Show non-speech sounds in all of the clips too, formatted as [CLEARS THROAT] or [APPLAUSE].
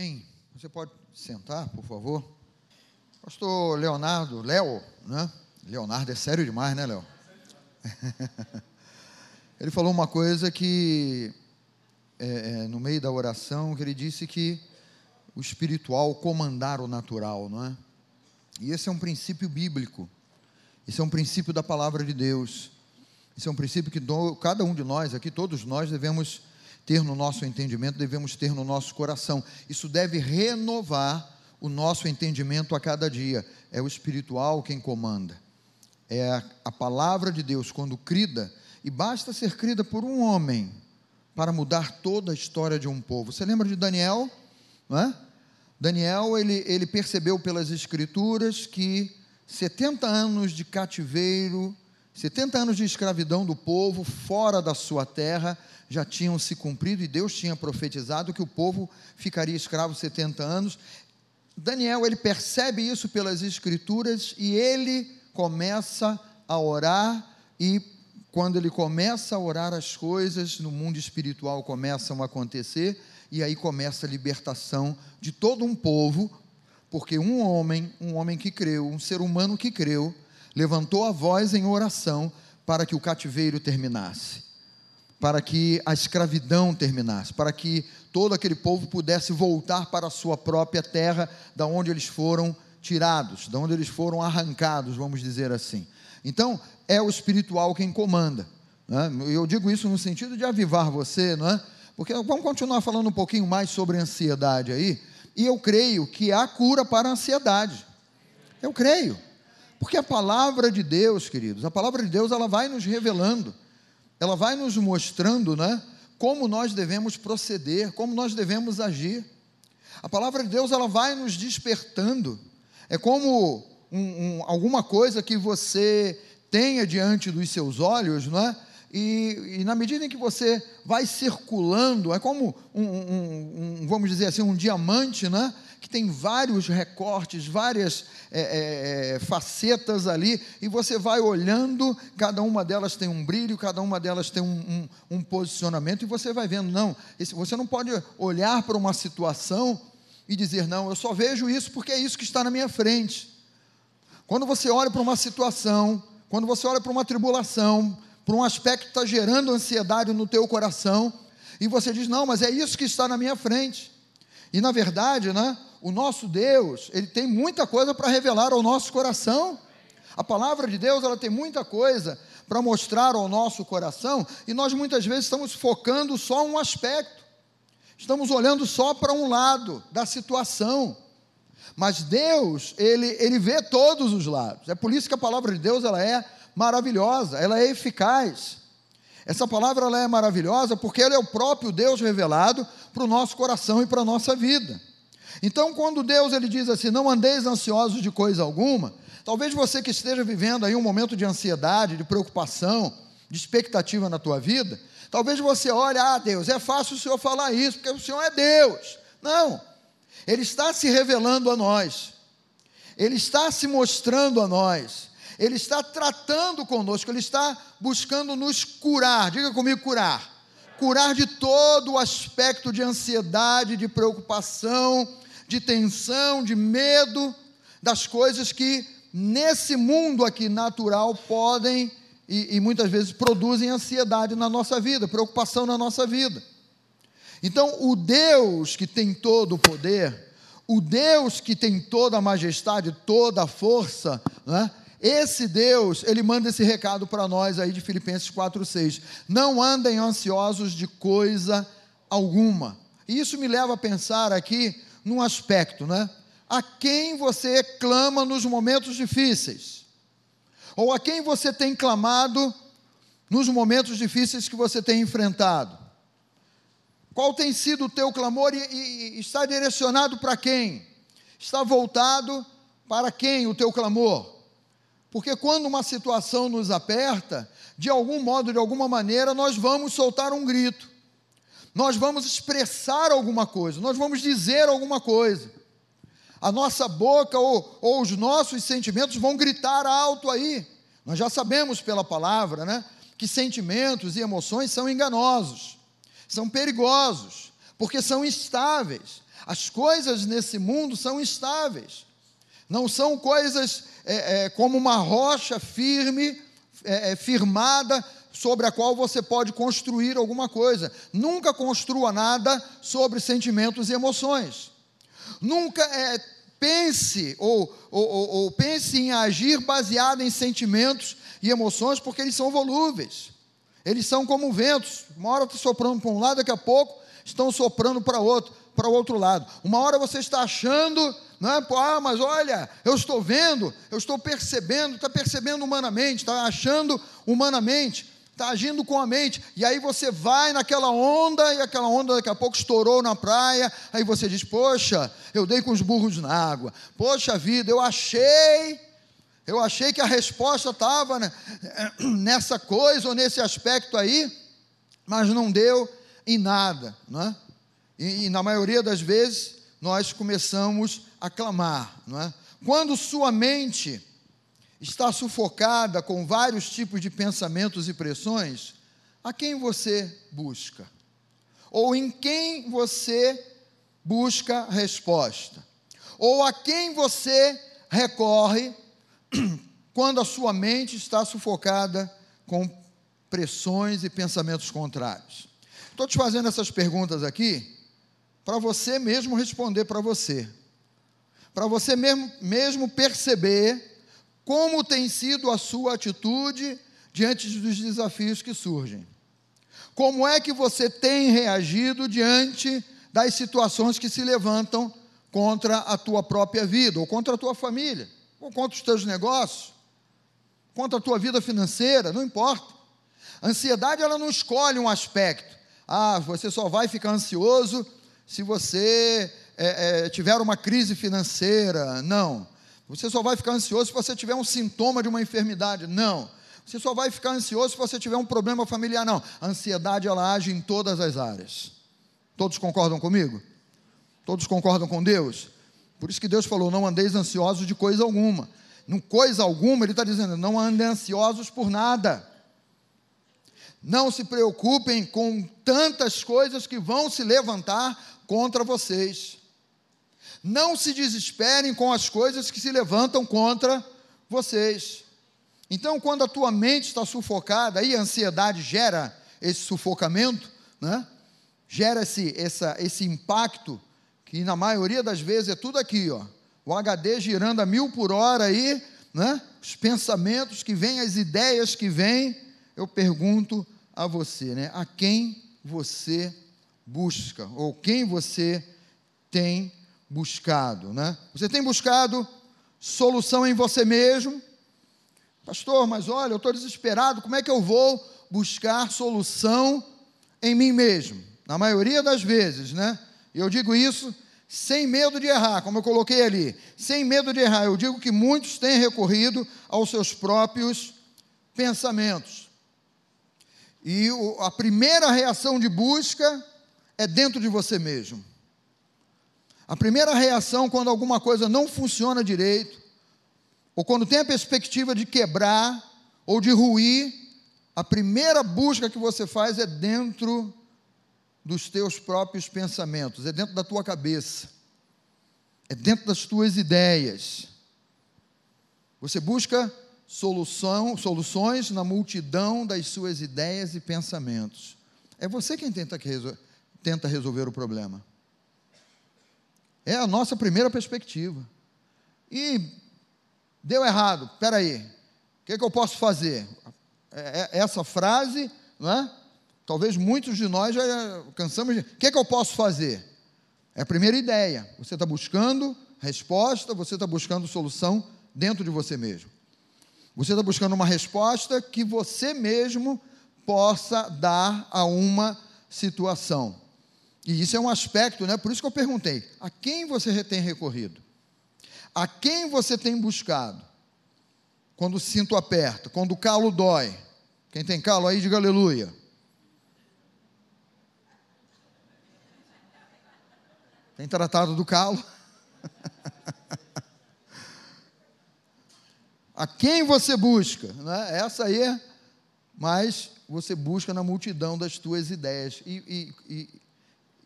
Amém. Você pode sentar, por favor? Pastor Leonardo, Léo, né? Leonardo é sério demais, né, Léo? [LAUGHS] ele falou uma coisa que, é, é, no meio da oração, que ele disse que o espiritual comandar o natural, não é? E esse é um princípio bíblico. Esse é um princípio da palavra de Deus. Esse é um princípio que cada um de nós aqui, todos nós, devemos ter no nosso entendimento, devemos ter no nosso coração. Isso deve renovar o nosso entendimento a cada dia. É o espiritual quem comanda. É a, a palavra de Deus, quando crida, e basta ser crida por um homem para mudar toda a história de um povo. Você lembra de Daniel? Não é? Daniel, ele, ele percebeu pelas escrituras que 70 anos de cativeiro, 70 anos de escravidão do povo fora da sua terra já tinham se cumprido e Deus tinha profetizado que o povo ficaria escravo 70 anos. Daniel, ele percebe isso pelas escrituras e ele começa a orar e quando ele começa a orar as coisas no mundo espiritual começam a acontecer e aí começa a libertação de todo um povo, porque um homem, um homem que creu, um ser humano que creu, levantou a voz em oração para que o cativeiro terminasse para que a escravidão terminasse, para que todo aquele povo pudesse voltar para a sua própria terra, da onde eles foram tirados, da onde eles foram arrancados, vamos dizer assim. Então, é o espiritual quem comanda. Né? Eu digo isso no sentido de avivar você, não é? Porque vamos continuar falando um pouquinho mais sobre ansiedade aí, e eu creio que há cura para a ansiedade. Eu creio. Porque a palavra de Deus, queridos, a palavra de Deus, ela vai nos revelando ela vai nos mostrando, né, como nós devemos proceder, como nós devemos agir. A palavra de Deus ela vai nos despertando. É como um, um, alguma coisa que você tenha diante dos seus olhos, não é? E, e, na medida em que você vai circulando, é como um, um, vamos dizer assim, um diamante, né? Que tem vários recortes, várias é, é, é, facetas ali, e você vai olhando, cada uma delas tem um brilho, cada uma delas tem um, um, um posicionamento, e você vai vendo, não, esse, você não pode olhar para uma situação e dizer, não, eu só vejo isso porque é isso que está na minha frente. Quando você olha para uma situação, quando você olha para uma tribulação, para um aspecto que está gerando ansiedade no teu coração, e você diz, não, mas é isso que está na minha frente. E na verdade, né, o nosso Deus, ele tem muita coisa para revelar ao nosso coração. A palavra de Deus, ela tem muita coisa para mostrar ao nosso coração, e nós muitas vezes estamos focando só um aspecto. Estamos olhando só para um lado da situação. Mas Deus, ele, ele vê todos os lados. É por isso que a palavra de Deus ela é maravilhosa, ela é eficaz. Essa palavra ela é maravilhosa porque ela é o próprio Deus revelado para o nosso coração e para a nossa vida. Então, quando Deus ele diz assim: "Não andeis ansiosos de coisa alguma", talvez você que esteja vivendo aí um momento de ansiedade, de preocupação, de expectativa na tua vida, talvez você olhe: "Ah, Deus, é fácil o Senhor falar isso, porque o Senhor é Deus". Não. Ele está se revelando a nós. Ele está se mostrando a nós. Ele está tratando conosco, Ele está buscando nos curar. Diga comigo, curar. Curar de todo o aspecto de ansiedade, de preocupação, de tensão, de medo, das coisas que nesse mundo aqui natural podem e, e muitas vezes produzem ansiedade na nossa vida, preocupação na nossa vida. Então, o Deus que tem todo o poder, o Deus que tem toda a majestade, toda a força, né? Esse Deus, ele manda esse recado para nós aí de Filipenses 4:6. Não andem ansiosos de coisa alguma. E isso me leva a pensar aqui num aspecto, né? A quem você clama nos momentos difíceis? Ou a quem você tem clamado nos momentos difíceis que você tem enfrentado? Qual tem sido o teu clamor e, e, e está direcionado para quem? Está voltado para quem o teu clamor? Porque quando uma situação nos aperta, de algum modo, de alguma maneira, nós vamos soltar um grito, nós vamos expressar alguma coisa, nós vamos dizer alguma coisa. A nossa boca ou, ou os nossos sentimentos vão gritar alto aí. Nós já sabemos pela palavra, né? Que sentimentos e emoções são enganosos, são perigosos, porque são instáveis. As coisas nesse mundo são instáveis. Não são coisas é, é, como uma rocha firme, é, é, firmada, sobre a qual você pode construir alguma coisa. Nunca construa nada sobre sentimentos e emoções. Nunca é, pense ou, ou, ou, pense em agir baseado em sentimentos e emoções, porque eles são volúveis. Eles são como ventos. Uma hora está soprando para um lado, daqui a pouco estão soprando para outro, para o outro lado. Uma hora você está achando, não é? ah, mas olha, eu estou vendo, eu estou percebendo, está percebendo humanamente, está achando humanamente, está agindo com a mente. E aí você vai naquela onda, e aquela onda daqui a pouco estourou na praia. Aí você diz: Poxa, eu dei com os burros na água. Poxa vida, eu achei eu achei que a resposta estava né, [CLEARS THROAT] nessa coisa ou nesse aspecto aí, mas não deu em nada. Né? E, e na maioria das vezes nós começamos a clamar. Não é? Quando sua mente está sufocada com vários tipos de pensamentos e pressões, a quem você busca? Ou em quem você busca resposta? Ou a quem você recorre [CLEARS THROAT] quando a sua mente está sufocada com pressões e pensamentos contrários. Estou te fazendo essas perguntas aqui para você mesmo responder para você, para você mesmo, mesmo perceber como tem sido a sua atitude diante dos desafios que surgem. Como é que você tem reagido diante das situações que se levantam contra a tua própria vida ou contra a tua família? ou contra os teus negócios, contra a tua vida financeira, não importa. A ansiedade ela não escolhe um aspecto. Ah, você só vai ficar ansioso se você é, é, tiver uma crise financeira. Não. Você só vai ficar ansioso se você tiver um sintoma de uma enfermidade. Não. Você só vai ficar ansioso se você tiver um problema familiar. Não. A ansiedade ela age em todas as áreas. Todos concordam comigo? Todos concordam com Deus? Por isso que Deus falou: não andeis ansiosos de coisa alguma. Não coisa alguma, Ele está dizendo: não andem ansiosos por nada. Não se preocupem com tantas coisas que vão se levantar contra vocês. Não se desesperem com as coisas que se levantam contra vocês. Então, quando a tua mente está sufocada, aí a ansiedade gera esse sufocamento, né? gera esse, essa, esse impacto que na maioria das vezes é tudo aqui, ó. O HD girando a mil por hora aí, né? Os pensamentos que vêm, as ideias que vêm. Eu pergunto a você, né? A quem você busca ou quem você tem buscado, né? Você tem buscado solução em você mesmo? Pastor, mas olha, eu estou desesperado, como é que eu vou buscar solução em mim mesmo? Na maioria das vezes, né? Eu digo isso sem medo de errar, como eu coloquei ali, sem medo de errar. Eu digo que muitos têm recorrido aos seus próprios pensamentos. E a primeira reação de busca é dentro de você mesmo. A primeira reação quando alguma coisa não funciona direito, ou quando tem a perspectiva de quebrar ou de ruir, a primeira busca que você faz é dentro dos teus próprios pensamentos, é dentro da tua cabeça, é dentro das tuas ideias. Você busca solução, soluções na multidão das suas ideias e pensamentos. É você quem tenta, tenta resolver o problema. É a nossa primeira perspectiva. E deu errado, espera aí, o que, é que eu posso fazer? É, é, essa frase, não é? Talvez muitos de nós já cansamos de. O que é que eu posso fazer? É a primeira ideia. Você está buscando resposta, você está buscando solução dentro de você mesmo. Você está buscando uma resposta que você mesmo possa dar a uma situação. E isso é um aspecto, né? Por isso que eu perguntei: a quem você tem recorrido? A quem você tem buscado? Quando o cinto aperta, quando o calo dói. Quem tem calo aí, diga aleluia. Tem tratado do calo. [LAUGHS] a quem você busca? Né? Essa aí é, mas você busca na multidão das tuas ideias. E, e, e,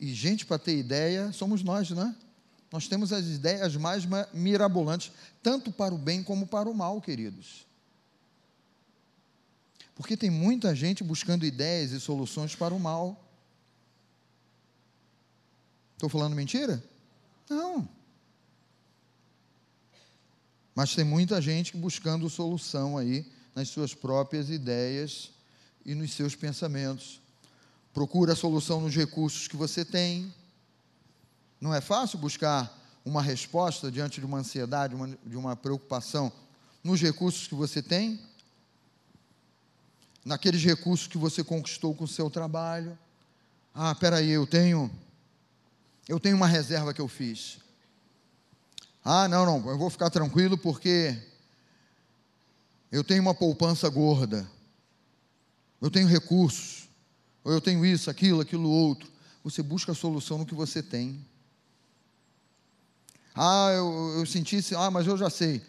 E gente, para ter ideia, somos nós, né? Nós temos as ideias mais mirabolantes, tanto para o bem como para o mal, queridos. Porque tem muita gente buscando ideias e soluções para o mal. Estou falando mentira? Não. Mas tem muita gente buscando solução aí nas suas próprias ideias e nos seus pensamentos. Procura a solução nos recursos que você tem. Não é fácil buscar uma resposta diante de uma ansiedade, uma, de uma preocupação, nos recursos que você tem, naqueles recursos que você conquistou com o seu trabalho. Ah, espera aí, eu tenho eu tenho uma reserva que eu fiz. Ah, não, não, eu vou ficar tranquilo porque eu tenho uma poupança gorda. Eu tenho recursos. Ou eu tenho isso, aquilo, aquilo outro. Você busca a solução no que você tem. Ah, eu, eu senti, ah, mas eu já sei.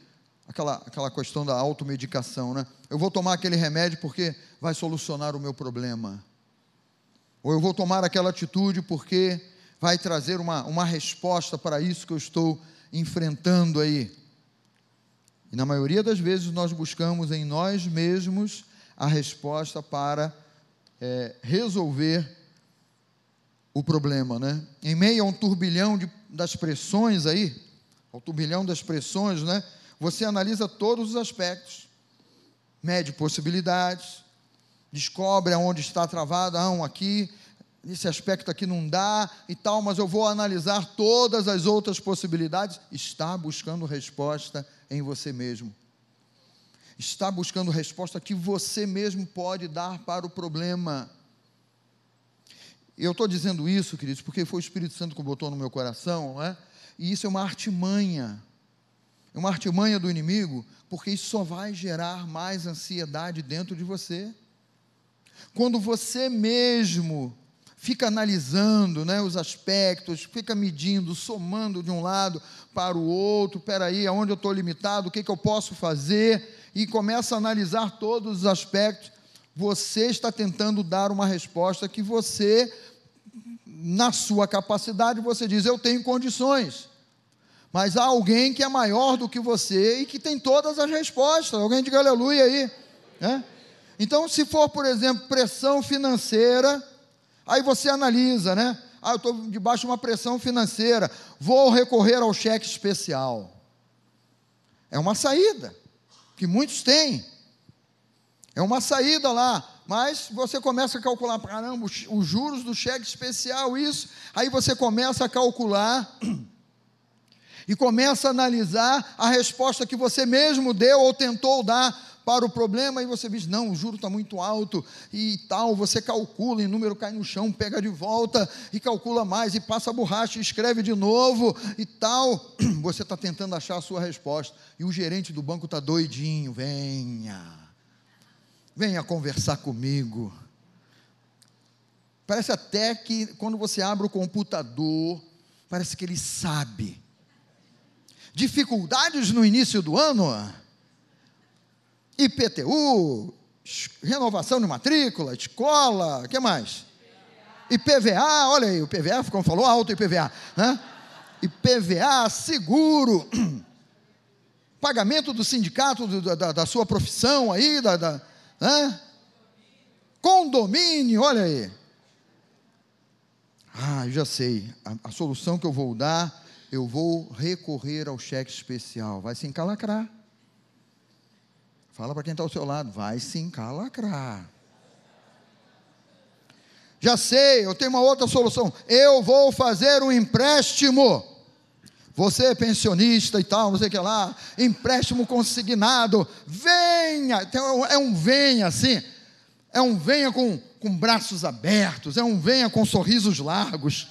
Aquela, aquela questão da automedicação, né? Eu vou tomar aquele remédio porque vai solucionar o meu problema. Ou eu vou tomar aquela atitude porque vai trazer uma, uma resposta para isso que eu estou enfrentando aí. E na maioria das vezes nós buscamos em nós mesmos a resposta para é, resolver o problema, né? Em meio a um turbilhão de, das pressões aí, ao turbilhão das pressões, né? Você analisa todos os aspectos, mede possibilidades, descobre aonde está travado, ah, um aqui, nesse aspecto aqui não dá e tal, mas eu vou analisar todas as outras possibilidades. Está buscando resposta em você mesmo. Está buscando resposta que você mesmo pode dar para o problema. Eu estou dizendo isso, queridos, porque foi o Espírito Santo que botou no meu coração, não é? E isso é uma artimanha. É uma artimanha do inimigo, porque isso só vai gerar mais ansiedade dentro de você. Quando você mesmo fica analisando né, os aspectos, fica medindo, somando de um lado para o outro, aí, aonde eu estou limitado, o que, que eu posso fazer, e começa a analisar todos os aspectos, você está tentando dar uma resposta que você, na sua capacidade, você diz, eu tenho condições. Mas há alguém que é maior do que você e que tem todas as respostas. Alguém diga aleluia aí. Né? Então, se for, por exemplo, pressão financeira, Aí você analisa, né? Ah, eu estou debaixo de uma pressão financeira, vou recorrer ao cheque especial. É uma saída, que muitos têm. É uma saída lá, mas você começa a calcular, caramba, os juros do cheque especial, isso. Aí você começa a calcular [CLEARS THROAT] e começa a analisar a resposta que você mesmo deu ou tentou dar para o problema e você diz: não, o juro está muito alto e tal. Você calcula e o número cai no chão, pega de volta e calcula mais e passa a borracha e escreve de novo e tal. [CLEARS THROAT] Você está tentando achar a sua resposta e o gerente do banco está doidinho. Venha, venha conversar comigo. Parece até que quando você abre o computador, parece que ele sabe. Dificuldades no início do ano? IPTU, renovação de matrícula, escola, o que mais? IPVA, olha aí, o PVA, como falou alto IPVA, né? IPVA, seguro, [CLEARS THROAT] pagamento do sindicato do, da, da, sua profissão aí, da, da né? condomínio, olha aí. Ah, já sei, a, a solução que eu vou dar, eu vou recorrer ao cheque especial, vai se encalacrar. Fala para quem está ao seu lado, vai se encalacrar. Já sei, eu tenho uma outra solução. Eu vou fazer um empréstimo. Você é pensionista e tal, não sei o que lá, empréstimo consignado, venha, é um venha assim, é um venha com, com braços abertos, é um venha com sorrisos largos,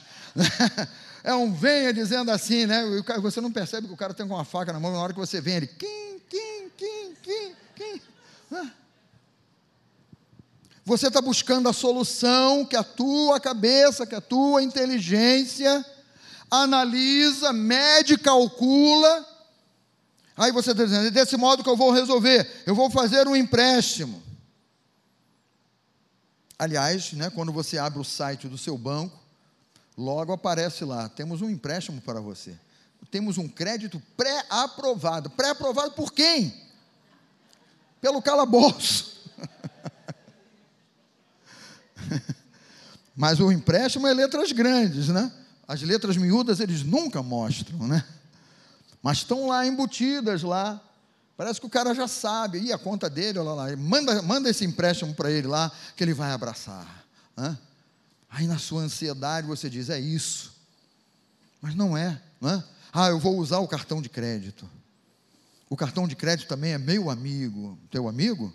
é um venha dizendo assim, né? Você não percebe que o cara tem uma faca na mão, na hora que você vem, ele, quim, quim, quim, quim, quem? Você está buscando a solução que a tua cabeça, que a tua inteligência analisa, mede, calcula. Aí você está dizendo, desse modo que eu vou resolver, eu vou fazer um empréstimo. Aliás, né, quando você abre o site do seu banco, Logo aparece lá: temos um empréstimo para você. Temos um crédito pré-aprovado. Pré-aprovado por quem? Pelo calabouço. [LAUGHS] Mas o empréstimo é letras grandes, né? As letras miúdas eles nunca mostram, né? Mas estão lá embutidas lá. Parece que o cara já sabe. E a conta dele, olha lá. Manda, manda esse empréstimo para ele lá, que ele vai abraçar. Né? Aí na sua ansiedade você diz, é isso. Mas não é, não é? Ah, eu vou usar o cartão de crédito. O cartão de crédito também é meu amigo. Teu amigo?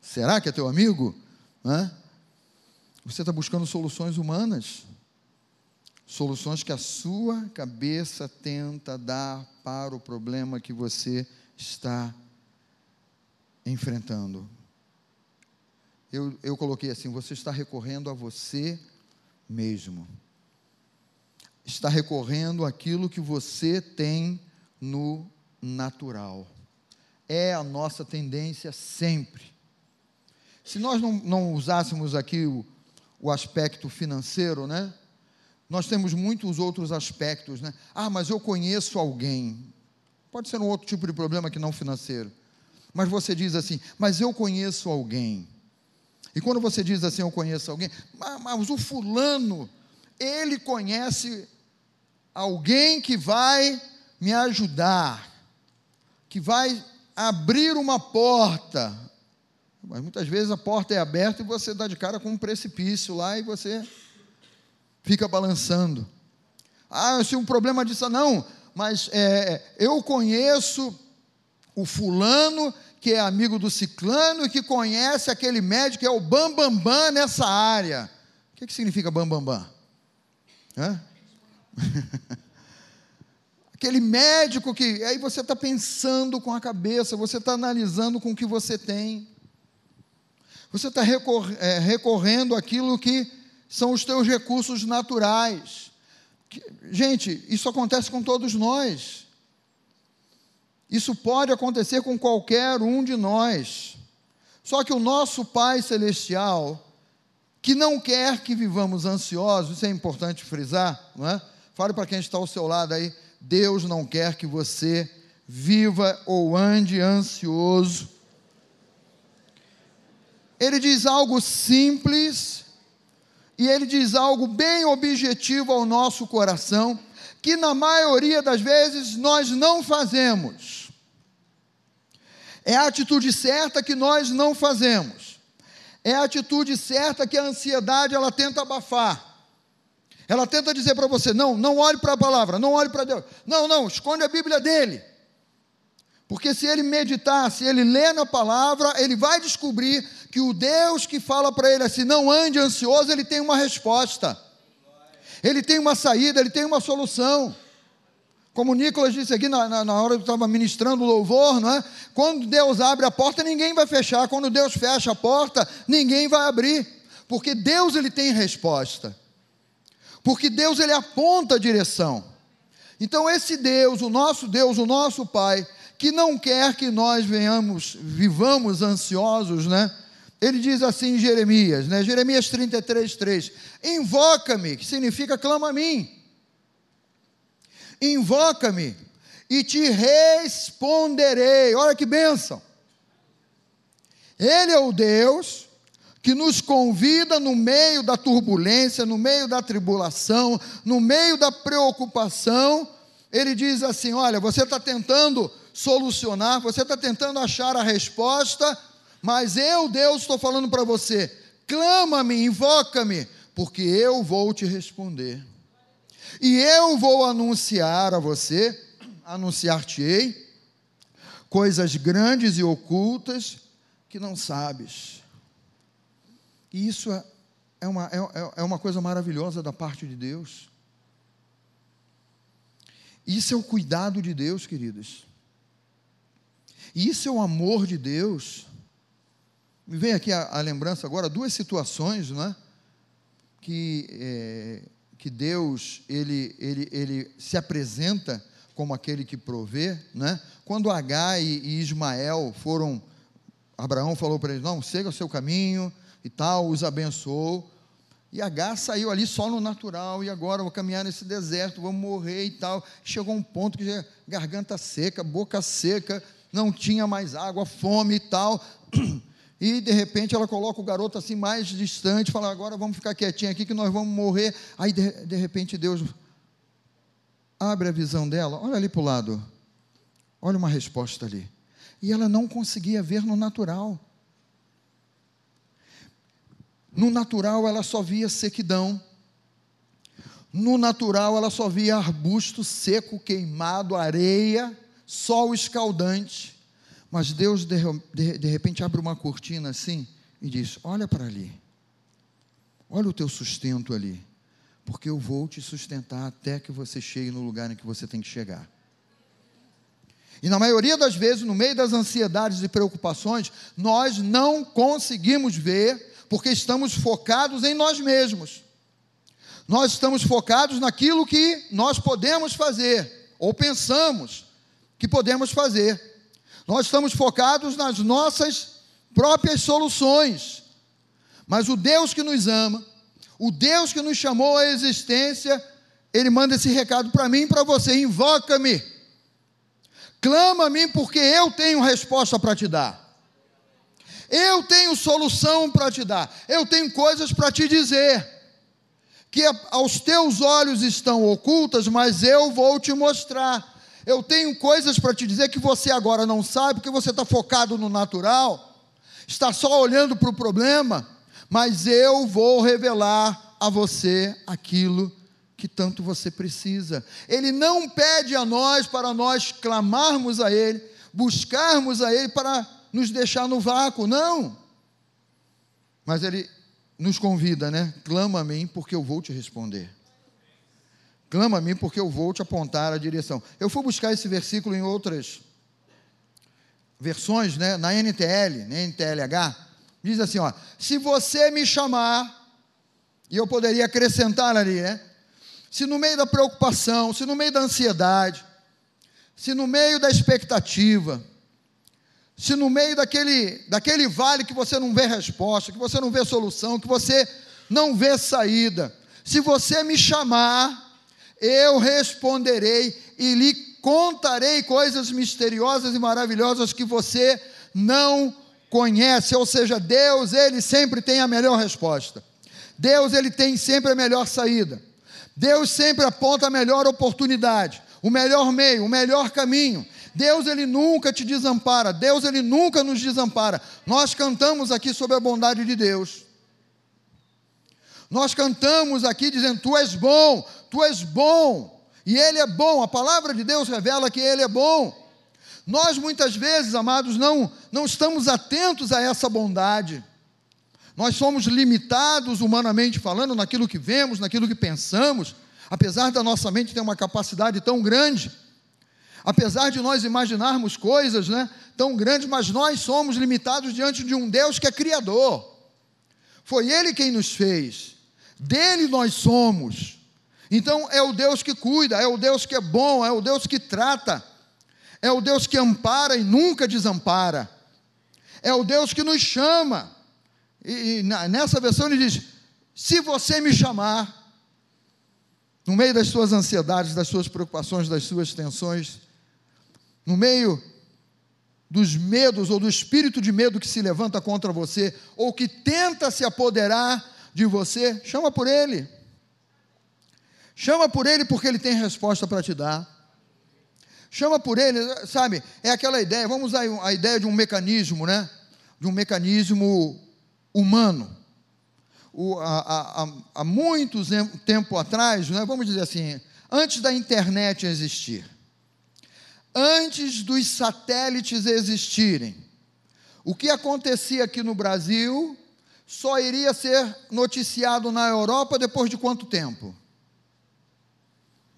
Será que é teu amigo? Hã? Você está buscando soluções humanas. Soluções que a sua cabeça tenta dar para o problema que você está enfrentando. Eu, eu coloquei assim: você está recorrendo a você mesmo. Está recorrendo àquilo que você tem no natural. É a nossa tendência sempre. Se nós não, não usássemos aqui o, o aspecto financeiro, né? Nós temos muitos outros aspectos, né? Ah, mas eu conheço alguém. Pode ser um outro tipo de problema que não financeiro. Mas você diz assim, mas eu conheço alguém. E quando você diz assim, eu conheço alguém, mas, mas o fulano, ele conhece alguém que vai me ajudar, que vai abrir uma porta. Mas muitas vezes a porta é aberta e você dá de cara com um precipício lá e você fica balançando. Ah, se um problema disso, não, mas é, eu conheço o fulano que é amigo do ciclano e que conhece aquele médico que é o bambambam bam, bam nessa área. O que, que significa bambambam? Bam, [LAUGHS] aquele médico que. Aí você está pensando com a cabeça, você está analisando com o que você tem. Você está recor é, recorrendo àquilo que são os teus recursos naturais. Gente, isso acontece com todos nós. Isso pode acontecer com qualquer um de nós. Só que o nosso Pai Celestial, que não quer que vivamos ansiosos, isso é importante frisar, não é? Fale para quem está ao seu lado aí, Deus não quer que você viva ou ande ansioso. Ele diz algo simples e ele diz algo bem objetivo ao nosso coração, que na maioria das vezes nós não fazemos. É a atitude certa que nós não fazemos. É a atitude certa que a ansiedade ela tenta abafar. Ela tenta dizer para você: não, não olhe para a palavra, não olhe para Deus. Não, não, esconde a Bíblia dele. Porque se ele meditar, se ele ler na palavra, ele vai descobrir que o Deus que fala para ele assim: não ande ansioso, ele tem uma resposta ele tem uma saída, ele tem uma solução. Como o Nicolas disse aqui na, na, na hora que estava ministrando o louvor, não é? Quando Deus abre a porta, ninguém vai fechar. Quando Deus fecha a porta, ninguém vai abrir. Porque Deus ele tem resposta. Porque Deus ele aponta a direção. Então esse Deus, o nosso Deus, o nosso Pai, que não quer que nós venhamos, vivamos ansiosos, né? Ele diz assim em Jeremias, né? Jeremias 33, 3: Invoca-me, que significa clama a mim. Invoca-me e te responderei. Olha que bênção. Ele é o Deus que nos convida no meio da turbulência, no meio da tribulação, no meio da preocupação. Ele diz assim: Olha, você está tentando solucionar, você está tentando achar a resposta mas eu, Deus, estou falando para você: clama-me, invoca-me, porque eu vou te responder. E eu vou anunciar a você, anunciar-te-ei, coisas grandes e ocultas que não sabes. E isso é, é uma, é, é uma coisa maravilhosa da parte de Deus. Isso é o cuidado de Deus, queridos. Isso é o amor de Deus. Me vem aqui a, a lembrança agora duas situações, né? Que, é, que Deus ele, ele, ele se apresenta como aquele que provê, né? Quando Agar e, e Ismael foram, Abraão falou para eles: não, siga o seu caminho e tal, os abençoou. E H saiu ali só no natural, e agora vou caminhar nesse deserto, vou morrer e tal. Chegou um ponto que já, garganta seca, boca seca, não tinha mais água, fome e tal. E de repente ela coloca o garoto assim mais distante, fala: agora vamos ficar quietinho aqui que nós vamos morrer. Aí de, de repente Deus abre a visão dela, olha ali para o lado, olha uma resposta ali. E ela não conseguia ver no natural. No natural ela só via sequidão. No natural ela só via arbusto seco, queimado, areia, sol escaldante. Mas Deus de, de, de repente abre uma cortina assim e diz: Olha para ali. Olha o teu sustento ali. Porque eu vou te sustentar até que você chegue no lugar em que você tem que chegar. E na maioria das vezes, no meio das ansiedades e preocupações, nós não conseguimos ver porque estamos focados em nós mesmos. Nós estamos focados naquilo que nós podemos fazer, ou pensamos que podemos fazer. Nós estamos focados nas nossas próprias soluções. Mas o Deus que nos ama, o Deus que nos chamou à existência, Ele manda esse recado para mim e para você: invoca-me, clama a mim, porque eu tenho resposta para te dar. Eu tenho solução para te dar, eu tenho coisas para te dizer, que aos teus olhos estão ocultas, mas eu vou te mostrar. Eu tenho coisas para te dizer que você agora não sabe, porque você está focado no natural, está só olhando para o problema, mas eu vou revelar a você aquilo que tanto você precisa. Ele não pede a nós para nós clamarmos a Ele, buscarmos a Ele para nos deixar no vácuo, não. Mas ele nos convida, né? Clama a mim, porque eu vou te responder. Clama a mim, porque eu vou te apontar a direção. Eu fui buscar esse versículo em outras versões, né? Na NTL, na NTLH, diz assim, ó: Se você me chamar, e eu poderia acrescentar ali, né? Se no meio da preocupação, se no meio da ansiedade, se no meio da expectativa, se no meio daquele, daquele vale que você não vê resposta, que você não vê solução, que você não vê saída, se você me chamar, eu responderei e lhe contarei coisas misteriosas e maravilhosas que você não conhece. Ou seja, Deus, ele sempre tem a melhor resposta. Deus, ele tem sempre a melhor saída. Deus sempre aponta a melhor oportunidade, o melhor meio, o melhor caminho. Deus ele nunca te desampara, Deus ele nunca nos desampara. Nós cantamos aqui sobre a bondade de Deus. Nós cantamos aqui dizendo: Tu és bom, Tu és bom, e Ele é bom. A palavra de Deus revela que Ele é bom. Nós muitas vezes, amados, não, não estamos atentos a essa bondade. Nós somos limitados, humanamente falando, naquilo que vemos, naquilo que pensamos, apesar da nossa mente ter uma capacidade tão grande. Apesar de nós imaginarmos coisas né, tão grandes, mas nós somos limitados diante de um Deus que é Criador. Foi Ele quem nos fez, dele nós somos. Então é o Deus que cuida, é o Deus que é bom, é o Deus que trata, é o Deus que ampara e nunca desampara, é o Deus que nos chama. E, e nessa versão ele diz: se você me chamar, no meio das suas ansiedades, das suas preocupações, das suas tensões, no meio dos medos ou do espírito de medo que se levanta contra você ou que tenta se apoderar de você, chama por ele. Chama por ele porque ele tem resposta para te dar. Chama por ele, sabe? É aquela ideia, vamos usar a ideia de um mecanismo, né? De um mecanismo humano. O, há, há, muitos tempo atrás, né? vamos dizer assim, antes da internet existir, antes dos satélites existirem. O que acontecia aqui no Brasil só iria ser noticiado na Europa depois de quanto tempo?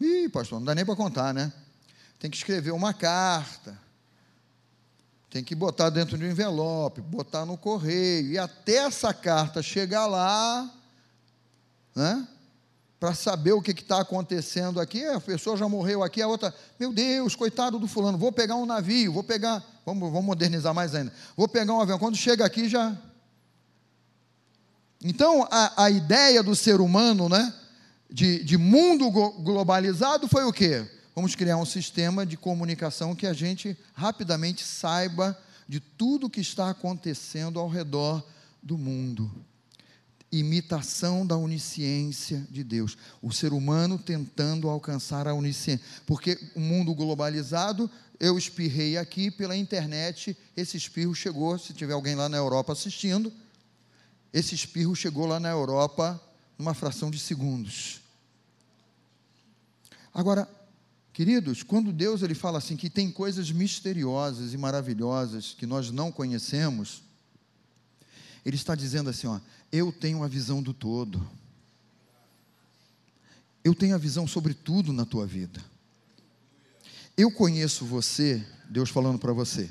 Ih, pastor, não dá nem para contar, né? Tem que escrever uma carta, tem que botar dentro de um envelope, botar no correio, e até essa carta chegar lá, né? Para saber o que está acontecendo aqui. A pessoa já morreu aqui, a outra, meu Deus, coitado do fulano, vou pegar um navio, vou pegar, vamos, vamos modernizar mais ainda, vou pegar um avião. Quando chega aqui já. Então, a, a ideia do ser humano, né, de, de mundo globalizado foi o quê? Vamos criar um sistema de comunicação que a gente rapidamente saiba de tudo que está acontecendo ao redor do mundo. Imitação da onisciência de Deus. O ser humano tentando alcançar a onisciência. Porque o mundo globalizado, eu espirrei aqui pela internet, esse espirro chegou, se tiver alguém lá na Europa assistindo, esse espirro chegou lá na Europa numa fração de segundos. Agora, queridos, quando Deus ele fala assim que tem coisas misteriosas e maravilhosas que nós não conhecemos, ele está dizendo assim, ó, eu tenho a visão do todo. Eu tenho a visão sobre tudo na tua vida. Eu conheço você, Deus falando para você.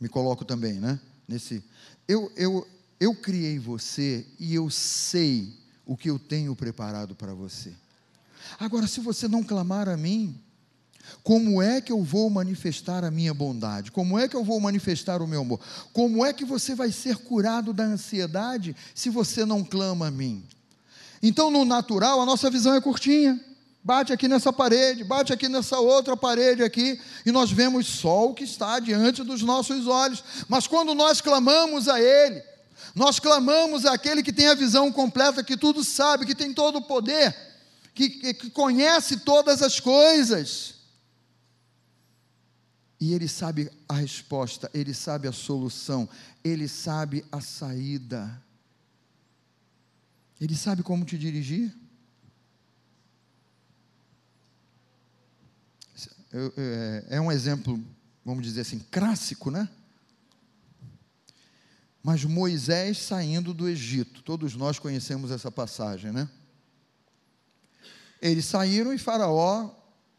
Me coloco também, né? Nesse eu, eu eu criei você e eu sei o que eu tenho preparado para você. Agora, se você não clamar a mim, como é que eu vou manifestar a minha bondade? Como é que eu vou manifestar o meu amor? Como é que você vai ser curado da ansiedade se você não clama a mim? Então, no natural, a nossa visão é curtinha. Bate aqui nessa parede, bate aqui nessa outra parede aqui, e nós vemos só o que está diante dos nossos olhos. Mas quando nós clamamos a Ele, nós clamamos àquele que tem a visão completa, que tudo sabe, que tem todo o poder, que, que conhece todas as coisas. E ele sabe a resposta, ele sabe a solução, ele sabe a saída. Ele sabe como te dirigir. É, é um exemplo, vamos dizer assim, clássico, né? Mas Moisés saindo do Egito, todos nós conhecemos essa passagem, né? Eles saíram e Faraó,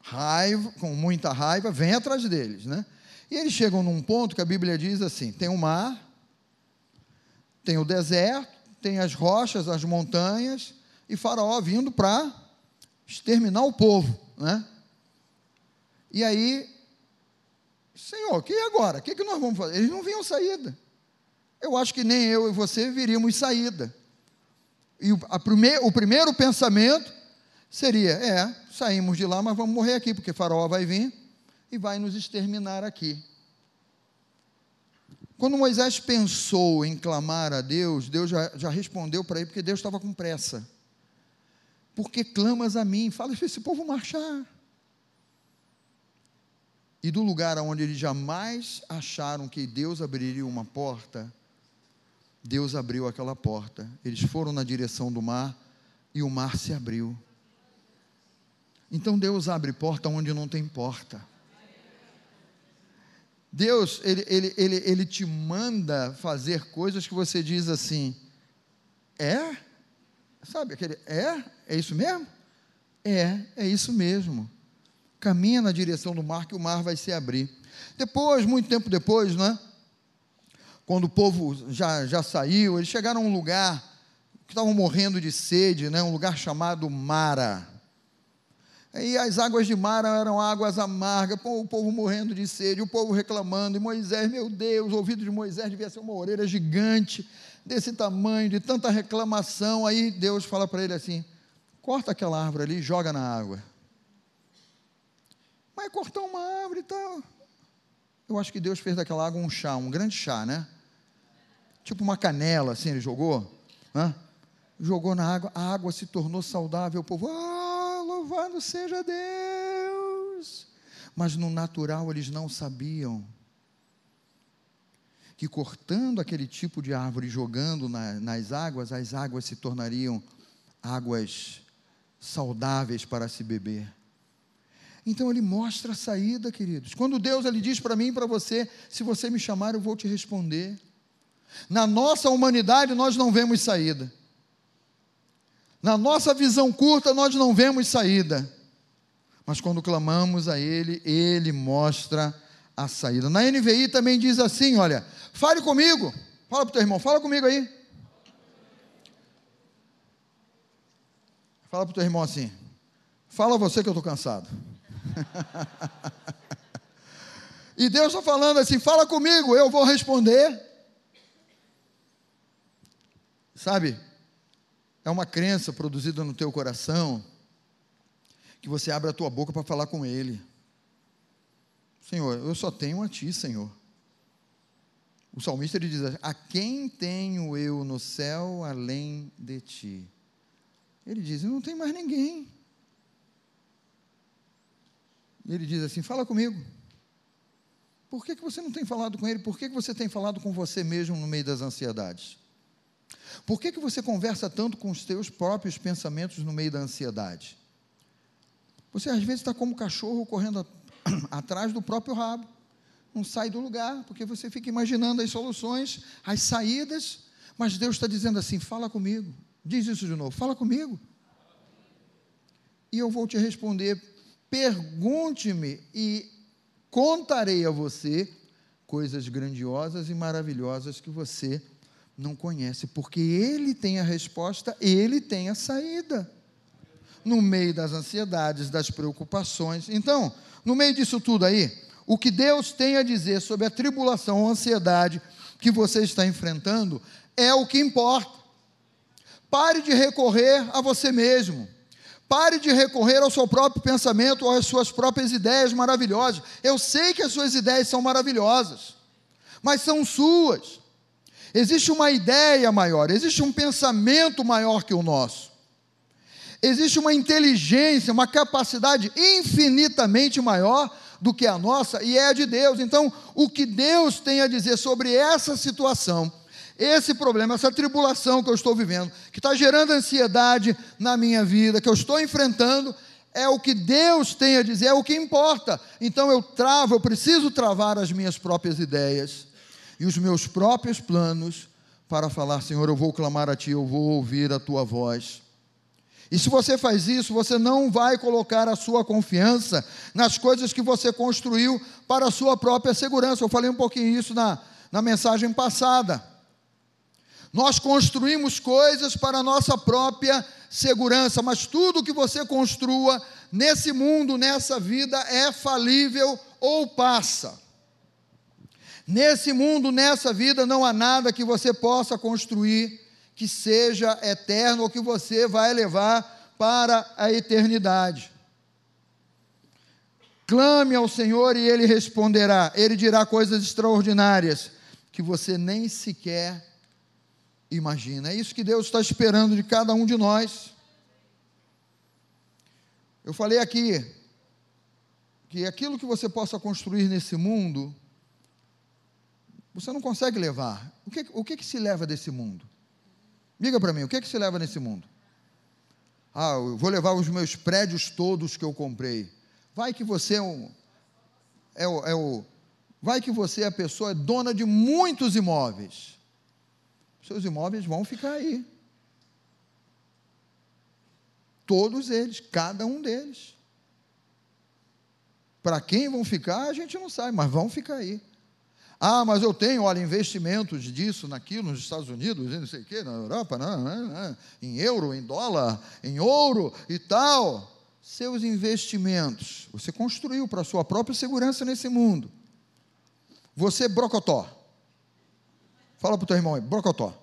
raiva, com muita raiva, vem atrás deles, né? E eles chegam num ponto que a Bíblia diz assim: tem o mar, tem o deserto, tem as rochas, as montanhas, e Faraó vindo para exterminar o povo, né? E aí, Senhor, que agora? O que, que nós vamos fazer? Eles não vinham saída eu acho que nem eu e você viríamos saída. E o, prime, o primeiro pensamento seria: é, saímos de lá, mas vamos morrer aqui, porque Faraó vai vir e vai nos exterminar aqui. Quando Moisés pensou em clamar a Deus, Deus já, já respondeu para ele, porque Deus estava com pressa. Porque clamas a mim? Fala para esse povo marchar. E do lugar onde eles jamais acharam que Deus abriria uma porta, Deus abriu aquela porta. Eles foram na direção do mar e o mar se abriu. Então Deus abre porta onde não tem porta. Deus, ele, ele, ele, ele te manda fazer coisas que você diz assim: é? Sabe aquele, é? É isso mesmo? É, é isso mesmo. Caminha na direção do mar que o mar vai se abrir. Depois, muito tempo depois, né? quando o povo já, já saiu, eles chegaram a um lugar que estavam morrendo de sede, né, um lugar chamado Mara. E as águas de Mara eram águas amargas, o povo morrendo de sede, o povo reclamando, e Moisés, meu Deus, o ouvido de Moisés devia ser uma orelha gigante, desse tamanho, de tanta reclamação. Aí Deus fala para ele assim: corta aquela árvore ali e joga na água. Mas cortar uma árvore e tal. Eu acho que Deus fez daquela água um chá, um grande chá, né? tipo uma canela, assim, ele jogou, né? jogou na água, a água se tornou saudável, o povo, ah, louvado seja Deus. Mas no natural eles não sabiam que cortando aquele tipo de árvore e jogando na, nas águas, as águas se tornariam águas saudáveis para se beber. Então ele mostra a saída, queridos. Quando Deus ele diz para mim e para você, se você me chamar, eu vou te responder. Na nossa humanidade, nós não vemos saída. Na nossa visão curta, nós não vemos saída. Mas quando clamamos a Ele, Ele mostra a saída. Na NVI também diz assim: olha, fale comigo. Fala para o teu irmão, fala comigo aí. Fala para o teu irmão assim. Fala você que eu estou cansado. [LAUGHS] e Deus está falando assim: fala comigo, eu vou responder. Sabe, é uma crença produzida no teu coração que você abre a tua boca para falar com Ele. Senhor, eu só tenho a Ti, Senhor. O salmista ele diz: A quem tenho eu no céu além de Ti? Ele diz: Não tem mais ninguém. Ele diz assim: Fala comigo. Por que, que você não tem falado com ele? Por que, que você tem falado com você mesmo no meio das ansiedades? Por que, que você conversa tanto com os teus próprios pensamentos no meio da ansiedade? Você às vezes está como um cachorro correndo a, [CLEARS THROAT] atrás do próprio rabo, não sai do lugar, porque você fica imaginando as soluções, as saídas, mas Deus está dizendo assim: fala comigo, diz isso de novo, fala comigo. E eu vou te responder, pergunte-me e contarei a você coisas grandiosas e maravilhosas que você não conhece, porque Ele tem a resposta, Ele tem a saída. No meio das ansiedades, das preocupações. Então, no meio disso tudo aí, o que Deus tem a dizer sobre a tribulação ou ansiedade que você está enfrentando é o que importa. Pare de recorrer a você mesmo. Pare de recorrer ao seu próprio pensamento ou às suas próprias ideias maravilhosas. Eu sei que as suas ideias são maravilhosas, mas são suas. Existe uma ideia maior, existe um pensamento maior que o nosso. Existe uma inteligência, uma capacidade infinitamente maior do que a nossa e é a de Deus. Então, o que Deus tem a dizer sobre essa situação esse problema, essa tribulação que eu estou vivendo, que está gerando ansiedade na minha vida, que eu estou enfrentando, é o que Deus tem a dizer, é o que importa. Então eu travo, eu preciso travar as minhas próprias ideias e os meus próprios planos para falar: Senhor, eu vou clamar a Ti, eu vou ouvir a Tua voz. E se você faz isso, você não vai colocar a sua confiança nas coisas que você construiu para a sua própria segurança. Eu falei um pouquinho isso na, na mensagem passada. Nós construímos coisas para a nossa própria segurança, mas tudo que você construa nesse mundo, nessa vida, é falível ou passa. Nesse mundo, nessa vida, não há nada que você possa construir que seja eterno ou que você vai levar para a eternidade. Clame ao Senhor e Ele responderá. Ele dirá coisas extraordinárias que você nem sequer imagina. É isso que Deus está esperando de cada um de nós. Eu falei aqui que aquilo que você possa construir nesse mundo, você não consegue levar. O que, o que, que se leva desse mundo? Diga para mim, o que, que se leva nesse mundo? Ah, eu vou levar os meus prédios todos que eu comprei. Vai que você é, um, é, o, é o. Vai que você é a pessoa é dona de muitos imóveis seus imóveis vão ficar aí. Todos eles, cada um deles. Para quem vão ficar, a gente não sabe, mas vão ficar aí. Ah, mas eu tenho, olha, investimentos disso, naquilo, nos Estados Unidos, não sei o quê, na Europa, não, não, não, em euro, em dólar, em ouro e tal. Seus investimentos, você construiu para a sua própria segurança nesse mundo. Você, brocotó, Fala para o teu irmão aí, brocotó.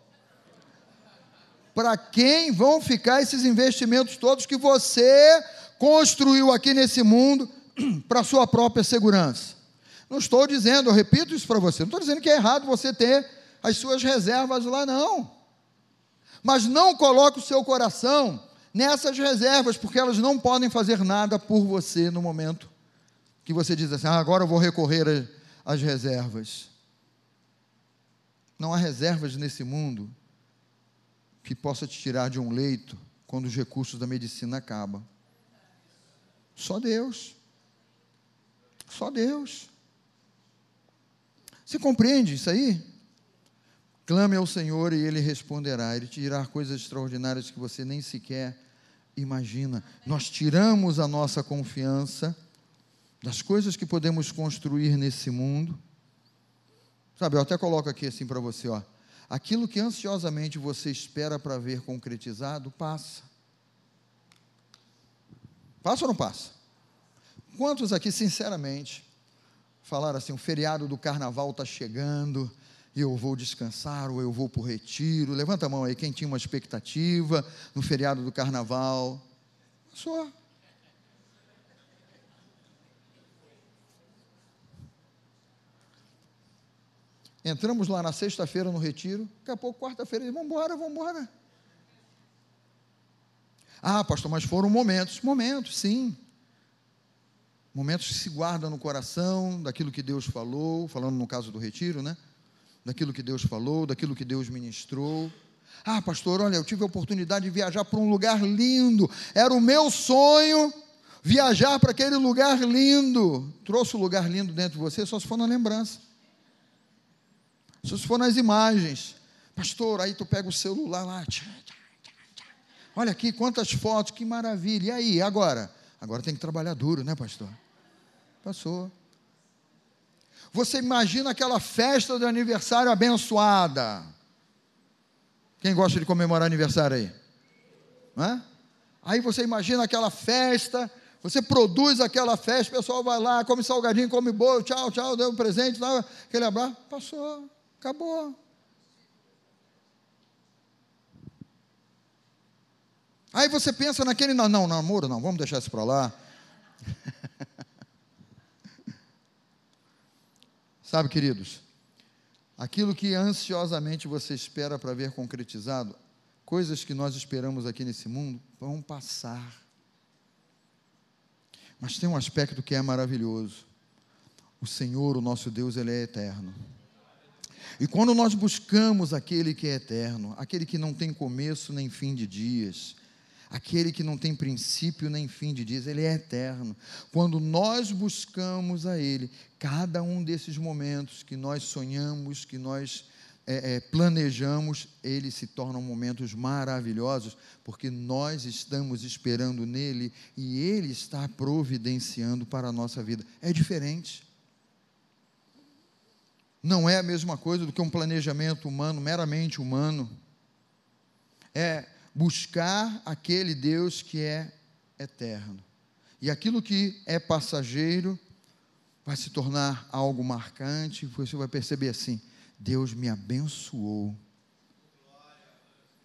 Para quem vão ficar esses investimentos todos que você construiu aqui nesse mundo [CLEARS THROAT] para sua própria segurança? Não estou dizendo, eu repito isso para você, não estou dizendo que é errado você ter as suas reservas lá, não. Mas não coloque o seu coração nessas reservas, porque elas não podem fazer nada por você no momento que você diz assim: ah, agora eu vou recorrer às reservas. Não há reservas nesse mundo que possa te tirar de um leito quando os recursos da medicina acabam. Só Deus. Só Deus. Você compreende isso aí? Clame ao Senhor e Ele responderá. Ele te dirá coisas extraordinárias que você nem sequer imagina. Nós tiramos a nossa confiança das coisas que podemos construir nesse mundo Sabe, eu até coloco aqui assim para você, ó. Aquilo que ansiosamente você espera para ver concretizado, passa. Passa ou não passa? Quantos aqui, sinceramente, falaram assim: o feriado do carnaval está chegando, eu vou descansar, ou eu vou para o retiro. Levanta a mão aí, quem tinha uma expectativa no feriado do carnaval. Passou. Entramos lá na sexta-feira no retiro, daqui a pouco, quarta-feira, vamos embora, vamos embora. Ah, pastor, mas foram momentos, momentos, sim. Momentos que se guardam no coração, daquilo que Deus falou, falando no caso do retiro, né? Daquilo que Deus falou, daquilo que Deus ministrou. Ah, pastor, olha, eu tive a oportunidade de viajar para um lugar lindo, era o meu sonho viajar para aquele lugar lindo. Trouxe o um lugar lindo dentro de você, só se for na lembrança. Só se for nas imagens. Pastor, aí tu pega o celular lá, tchá, tchá, tchá, olha aqui quantas fotos, que maravilha. E aí, agora? Agora tem que trabalhar duro, né, pastor? Passou. Você imagina aquela festa de aniversário abençoada. Quem gosta de comemorar aniversário aí? Aí você imagina aquela festa, você produz aquela festa, o pessoal vai lá, come salgadinho, come bolo, tchau, tchau, deu um presente, dá aquele abraço, passou, acabou. Aí você pensa naquele, não, não, namoro não, vamos deixar isso para lá. [LAUGHS] Sabe, queridos, aquilo que ansiosamente você espera para ver concretizado, coisas que nós esperamos aqui nesse mundo, vão passar. Mas tem um aspecto que é maravilhoso. O Senhor, o nosso Deus, Ele é eterno. E quando nós buscamos aquele que é eterno, aquele que não tem começo nem fim de dias, aquele que não tem princípio nem fim de dias, ele é eterno. Quando nós buscamos a Ele, cada um desses momentos que nós sonhamos, que nós é, é, planejamos, eles se tornam momentos maravilhosos, porque nós estamos esperando nele e Ele está providenciando para a nossa vida. É diferente. Não é a mesma coisa do que um planejamento humano, meramente humano. É buscar aquele Deus que é eterno. E aquilo que é passageiro vai se tornar algo marcante, você vai perceber assim: Deus me abençoou.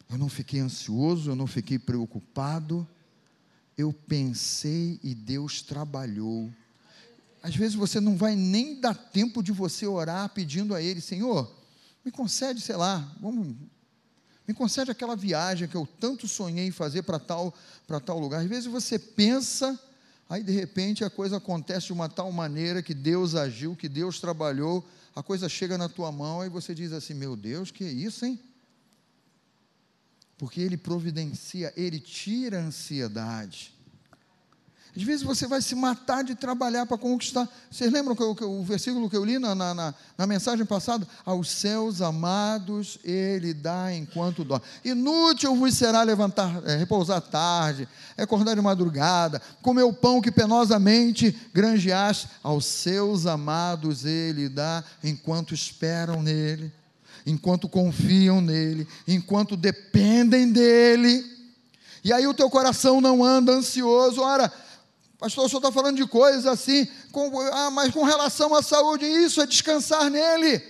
Eu não fiquei ansioso, eu não fiquei preocupado, eu pensei e Deus trabalhou. Às vezes você não vai nem dar tempo de você orar pedindo a Ele, Senhor, me concede, sei lá, vamos me concede aquela viagem que eu tanto sonhei em fazer para tal, tal lugar. Às vezes você pensa, aí de repente a coisa acontece de uma tal maneira que Deus agiu, que Deus trabalhou, a coisa chega na tua mão e você diz assim: Meu Deus, que é isso, hein? Porque Ele providencia, Ele tira a ansiedade. Às vezes você vai se matar de trabalhar para conquistar. Vocês lembram que, eu, que, o versículo que eu li na, na, na, na mensagem passada? Aos seus amados ele dá enquanto dorme. Inútil vos será levantar, é, repousar tarde, acordar de madrugada, comer o pão que penosamente granjeaste. Aos seus amados ele dá enquanto esperam nele, enquanto confiam nele, enquanto dependem dele. E aí o teu coração não anda ansioso. Ora, Pastor, o senhor está falando de coisas assim, com, ah, mas com relação à saúde, isso é descansar nele.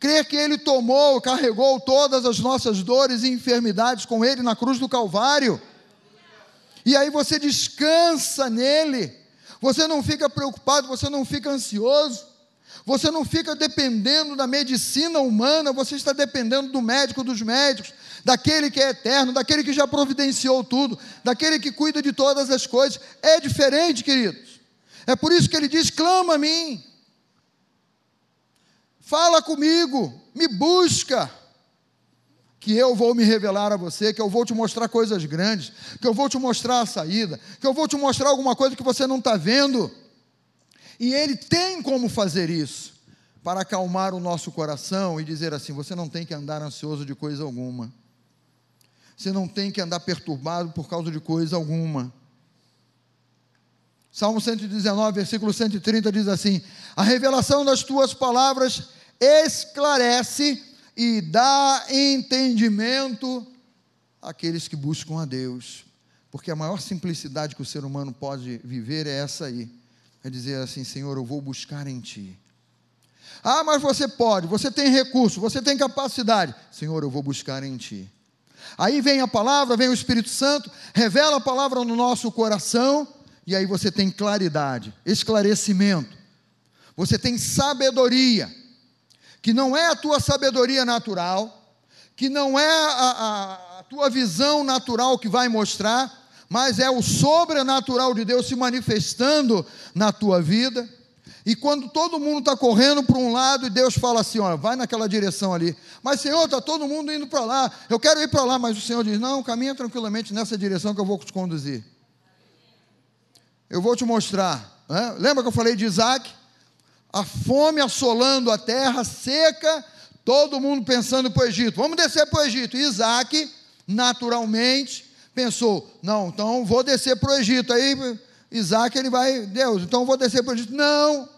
Crer que ele tomou, carregou todas as nossas dores e enfermidades com ele na cruz do Calvário. E aí você descansa nele. Você não fica preocupado, você não fica ansioso. Você não fica dependendo da medicina humana, você está dependendo do médico dos médicos, daquele que é eterno, daquele que já providenciou tudo, daquele que cuida de todas as coisas. É diferente, queridos. É por isso que ele diz: clama a mim, fala comigo, me busca, que eu vou me revelar a você, que eu vou te mostrar coisas grandes, que eu vou te mostrar a saída, que eu vou te mostrar alguma coisa que você não está vendo. E ele tem como fazer isso, para acalmar o nosso coração e dizer assim: você não tem que andar ansioso de coisa alguma. Você não tem que andar perturbado por causa de coisa alguma. Salmo 119, versículo 130 diz assim: A revelação das tuas palavras esclarece e dá entendimento àqueles que buscam a Deus. Porque a maior simplicidade que o ser humano pode viver é essa aí: é dizer assim, Senhor, eu vou buscar em Ti. Ah, mas você pode, você tem recurso, você tem capacidade. Senhor, eu vou buscar em Ti. Aí vem a palavra, vem o Espírito Santo, revela a palavra no nosso coração, e aí você tem claridade, esclarecimento, você tem sabedoria, que não é a tua sabedoria natural, que não é a, a, a tua visão natural que vai mostrar, mas é o sobrenatural de Deus se manifestando na tua vida. E quando todo mundo está correndo para um lado e Deus fala assim: olha, vai naquela direção ali. Mas Senhor, está todo mundo indo para lá. Eu quero ir para lá, mas o Senhor diz: não, caminha tranquilamente nessa direção que eu vou te conduzir. Eu vou te mostrar. Né? Lembra que eu falei de Isaac? A fome assolando a terra seca, todo mundo pensando para o Egito. Vamos descer para o Egito. Isaac, naturalmente, pensou: não, então vou descer para o Egito. Aí Isaac ele vai, Deus, então vou descer para o Egito. Não,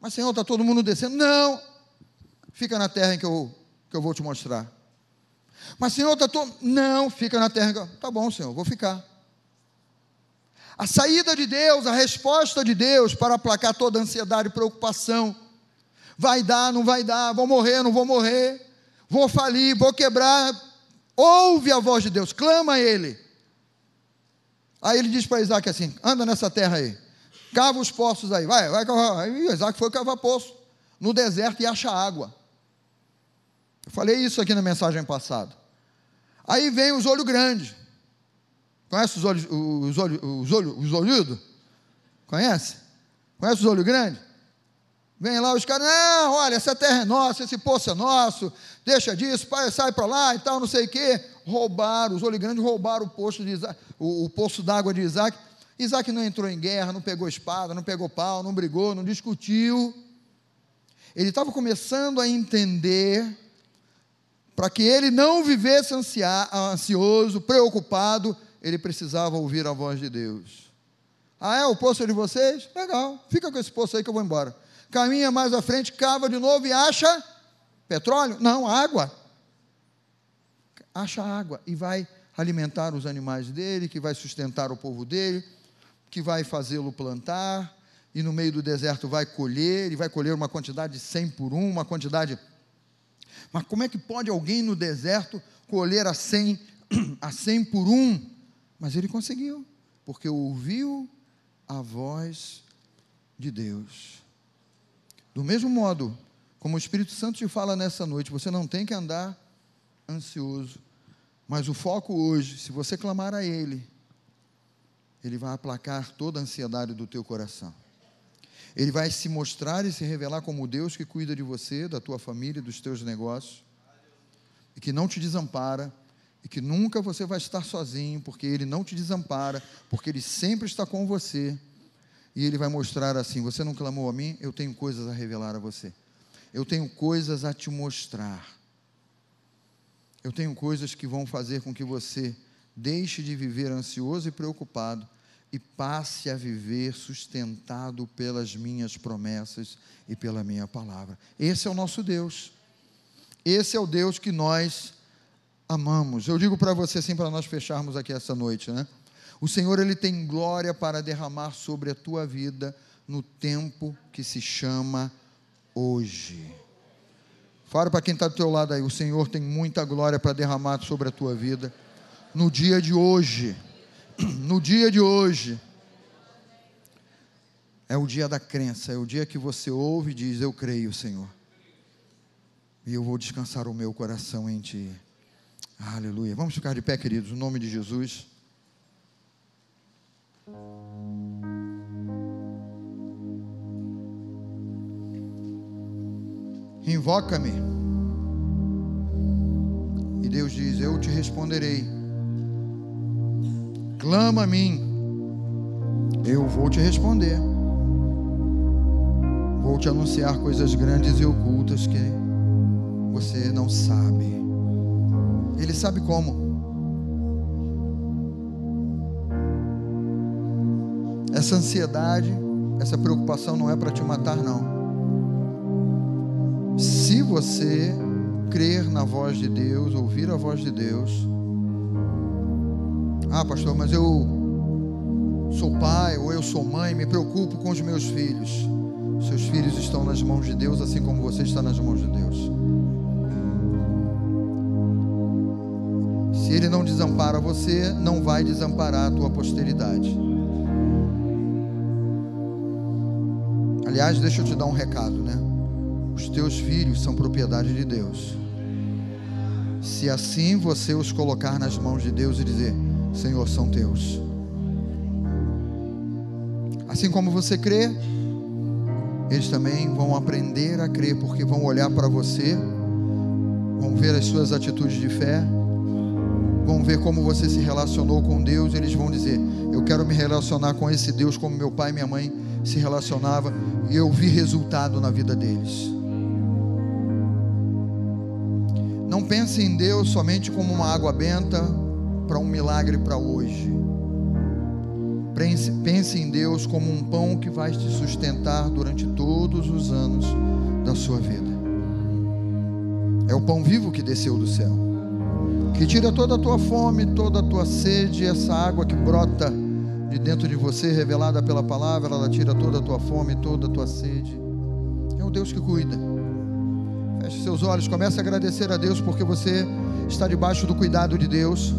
mas, Senhor, está todo mundo descendo? Não. Fica na terra em que eu, que eu vou te mostrar. Mas, Senhor, está todo. Não, fica na terra. Que... Tá bom, Senhor, vou ficar. A saída de Deus, a resposta de Deus para aplacar toda ansiedade e preocupação. Vai dar, não vai dar, vou morrer, não vou morrer, vou falir, vou quebrar. Ouve a voz de Deus, clama a Ele. Aí ele diz para Isaac assim: anda nessa terra aí. Cava os poços aí, vai, vai cavar. Aí Isaac foi cavar poço no deserto e acha água. Eu falei isso aqui na mensagem passada. Aí vem os olhos grandes. Conhece os olhos, os olhos, os olhos, os olhudos? Conhece? Conhece os olhos grandes? Vem lá os caras, não, olha, essa terra é nossa, esse poço é nosso, deixa disso, pai, sai para lá e tal, não sei o quê. Roubaram, os olhos grandes roubaram o poço, de Isaac, o, o poço d'água de Isaac Isaac não entrou em guerra, não pegou espada, não pegou pau, não brigou, não discutiu. Ele estava começando a entender para que ele não vivesse ansioso, preocupado, ele precisava ouvir a voz de Deus. Ah, é o poço de vocês? Legal, fica com esse poço aí que eu vou embora. Caminha mais à frente, cava de novo e acha petróleo? Não, água. Acha água e vai alimentar os animais dele, que vai sustentar o povo dele que vai fazê-lo plantar, e no meio do deserto vai colher, e vai colher uma quantidade de 100 por um, uma quantidade. Mas como é que pode alguém no deserto colher a 100, [CLEARS THROAT] a 100 por um? Mas ele conseguiu, porque ouviu a voz de Deus. Do mesmo modo, como o Espírito Santo te fala nessa noite, você não tem que andar ansioso, mas o foco hoje, se você clamar a Ele, ele vai aplacar toda a ansiedade do teu coração. Ele vai se mostrar e se revelar como Deus que cuida de você, da tua família, dos teus negócios, e que não te desampara, e que nunca você vai estar sozinho, porque Ele não te desampara, porque Ele sempre está com você. E Ele vai mostrar assim: você não clamou a mim, eu tenho coisas a revelar a você. Eu tenho coisas a te mostrar. Eu tenho coisas que vão fazer com que você Deixe de viver ansioso e preocupado e passe a viver sustentado pelas minhas promessas e pela minha palavra. Esse é o nosso Deus. Esse é o Deus que nós amamos. Eu digo para você assim para nós fecharmos aqui essa noite, né? O Senhor ele tem glória para derramar sobre a tua vida no tempo que se chama hoje. Fala para quem está do teu lado aí, o Senhor tem muita glória para derramar sobre a tua vida no dia de hoje. [CLEARS THROAT] No dia de hoje. É o dia da crença, é o dia que você ouve e diz: Eu creio, Senhor. E eu vou descansar o meu coração em Ti. Aleluia. Vamos ficar de pé, queridos, no nome de Jesus. Invoca-me. E Deus diz: Eu te responderei. Clama a mim, eu vou te responder. Vou te anunciar coisas grandes e ocultas que você não sabe. Ele sabe como. Essa ansiedade, essa preocupação não é para te matar, não. Se você crer na voz de Deus, ouvir a voz de Deus, ah, pastor, mas eu sou pai ou eu sou mãe, me preocupo com os meus filhos. Seus filhos estão nas mãos de Deus, assim como você está nas mãos de Deus. Se Ele não desampara você, não vai desamparar a tua posteridade. Aliás, deixa eu te dar um recado, né? Os teus filhos são propriedade de Deus. Se assim você os colocar nas mãos de Deus e dizer: Senhor, são teus. Assim como você crê, eles também vão aprender a crer, porque vão olhar para você, vão ver as suas atitudes de fé, vão ver como você se relacionou com Deus, eles vão dizer: Eu quero me relacionar com esse Deus como meu pai e minha mãe se relacionava, e eu vi resultado na vida deles. Não pense em Deus somente como uma água benta para um milagre para hoje. Pense, em Deus como um pão que vai te sustentar durante todos os anos da sua vida. É o pão vivo que desceu do céu, que tira toda a tua fome, toda a tua sede, essa água que brota de dentro de você, revelada pela palavra, ela tira toda a tua fome, toda a tua sede. É o Deus que cuida. Feche seus olhos, comece a agradecer a Deus porque você está debaixo do cuidado de Deus.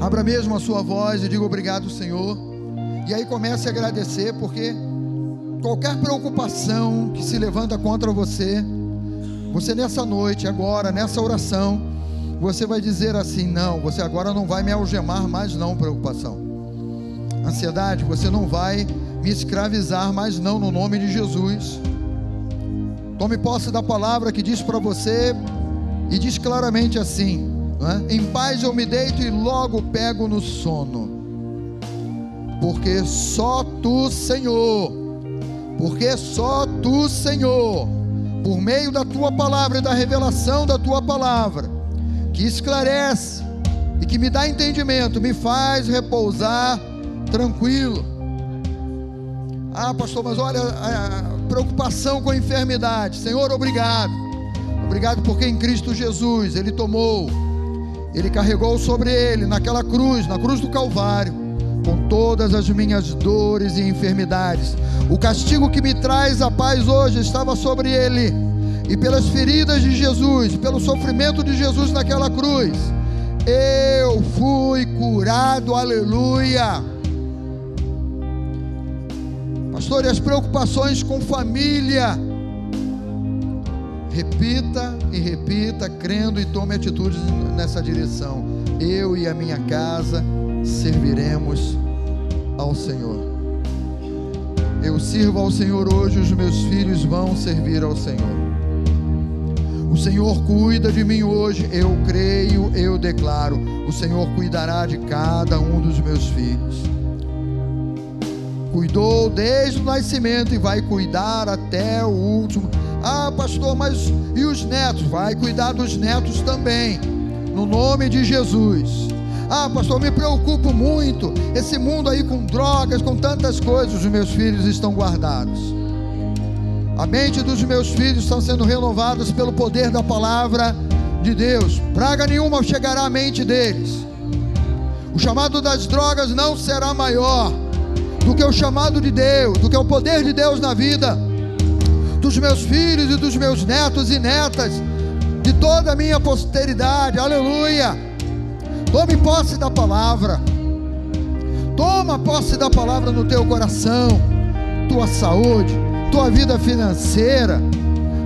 Abra mesmo a sua voz e diga obrigado, Senhor. E aí comece a agradecer, porque qualquer preocupação que se levanta contra você, você nessa noite, agora, nessa oração, você vai dizer assim: não, você agora não vai me algemar mais, não, preocupação. Ansiedade, você não vai me escravizar mais, não, no nome de Jesus. Tome posse da palavra que diz para você e diz claramente assim: é? Em paz eu me deito e logo pego no sono. Porque só tu, Senhor, porque só tu, Senhor, por meio da tua palavra e da revelação da tua palavra, que esclarece e que me dá entendimento, me faz repousar tranquilo. Ah, pastor, mas olha a preocupação com a enfermidade. Senhor, obrigado. Obrigado porque em Cristo Jesus Ele tomou ele carregou sobre ele, naquela cruz, na cruz do Calvário, com todas as minhas dores e enfermidades. O castigo que me traz a paz hoje estava sobre ele, e pelas feridas de Jesus, pelo sofrimento de Jesus naquela cruz, eu fui curado, aleluia. Pastor, e as preocupações com família? Repita e repita, crendo e tome atitudes nessa direção. Eu e a minha casa serviremos ao Senhor. Eu sirvo ao Senhor hoje, os meus filhos vão servir ao Senhor. O Senhor cuida de mim hoje, eu creio, eu declaro. O Senhor cuidará de cada um dos meus filhos. Cuidou desde o nascimento e vai cuidar até o último ah, pastor, mas e os netos? Vai cuidar dos netos também, no nome de Jesus. Ah, pastor, me preocupo muito. Esse mundo aí com drogas, com tantas coisas, os meus filhos estão guardados. A mente dos meus filhos está sendo renovadas pelo poder da palavra de Deus. Praga nenhuma chegará à mente deles. O chamado das drogas não será maior do que o chamado de Deus, do que o poder de Deus na vida dos meus filhos e dos meus netos e netas, de toda a minha posteridade, aleluia. Tome posse da palavra, toma posse da palavra no teu coração, tua saúde, tua vida financeira,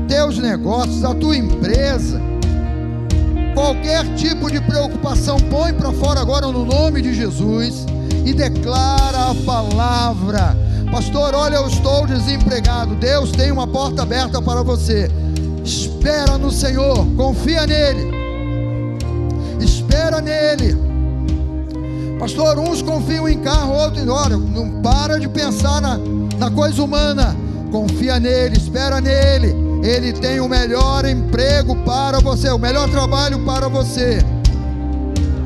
teus negócios, a tua empresa, qualquer tipo de preocupação, põe para fora agora no nome de Jesus e declara a palavra Pastor, olha, eu estou desempregado. Deus tem uma porta aberta para você. Espera no Senhor, confia nele. Espera nele. Pastor, uns confiam em carro, outros hora. Não para de pensar na, na coisa humana. Confia nele, espera nele. Ele tem o melhor emprego para você, o melhor trabalho para você.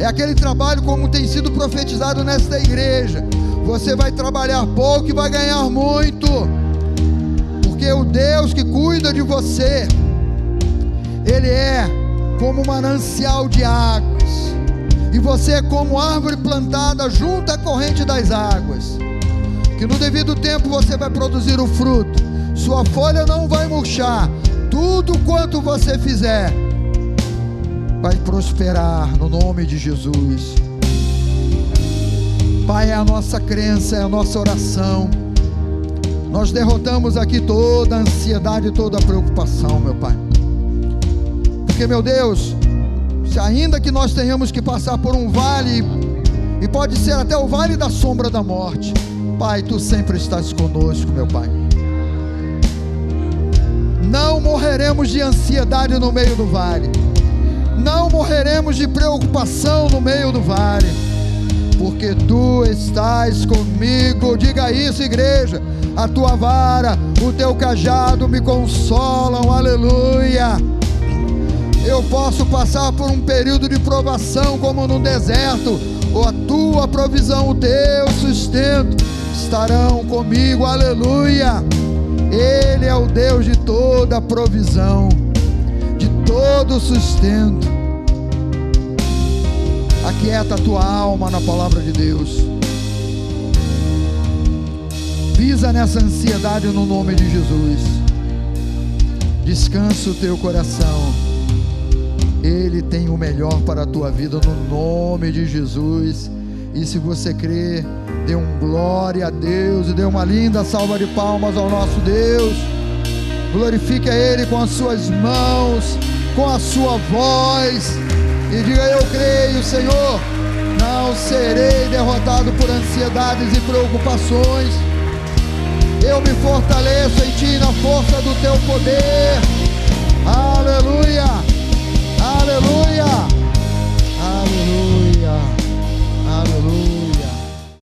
É aquele trabalho como tem sido profetizado nesta igreja. Você vai trabalhar pouco e vai ganhar muito, porque o Deus que cuida de você, Ele é como um manancial de águas, e você é como árvore plantada junto à corrente das águas. que no devido tempo você vai produzir o fruto, sua folha não vai murchar, tudo quanto você fizer vai prosperar no nome de Jesus. Pai, é a nossa crença, é a nossa oração. Nós derrotamos aqui toda a ansiedade, toda a preocupação, meu Pai. Porque, meu Deus, se ainda que nós tenhamos que passar por um vale, e pode ser até o vale da sombra da morte, Pai, tu sempre estás conosco, meu Pai. Não morreremos de ansiedade no meio do vale, não morreremos de preocupação no meio do vale, porque tu estás comigo. Diga isso, igreja a tua vara, o teu cajado me consolam, aleluia. Eu posso passar por um período de provação, como no deserto, ou a tua provisão, o teu sustento estarão comigo, aleluia. Ele é o Deus de toda provisão, todo sustento. Aquieta a tua alma na palavra de Deus. Pisa nessa ansiedade no nome de Jesus. Descansa o teu coração. Ele tem o melhor para a tua vida no nome de Jesus. E se você crê, dê um glória a Deus e dê uma linda salva de palmas ao nosso Deus. Glorifique a Ele com as suas mãos, com a sua voz. E diga: Eu creio, Senhor. Não serei derrotado por ansiedades e preocupações eu me fortaleço em Ti na força do Teu poder. Aleluia, aleluia.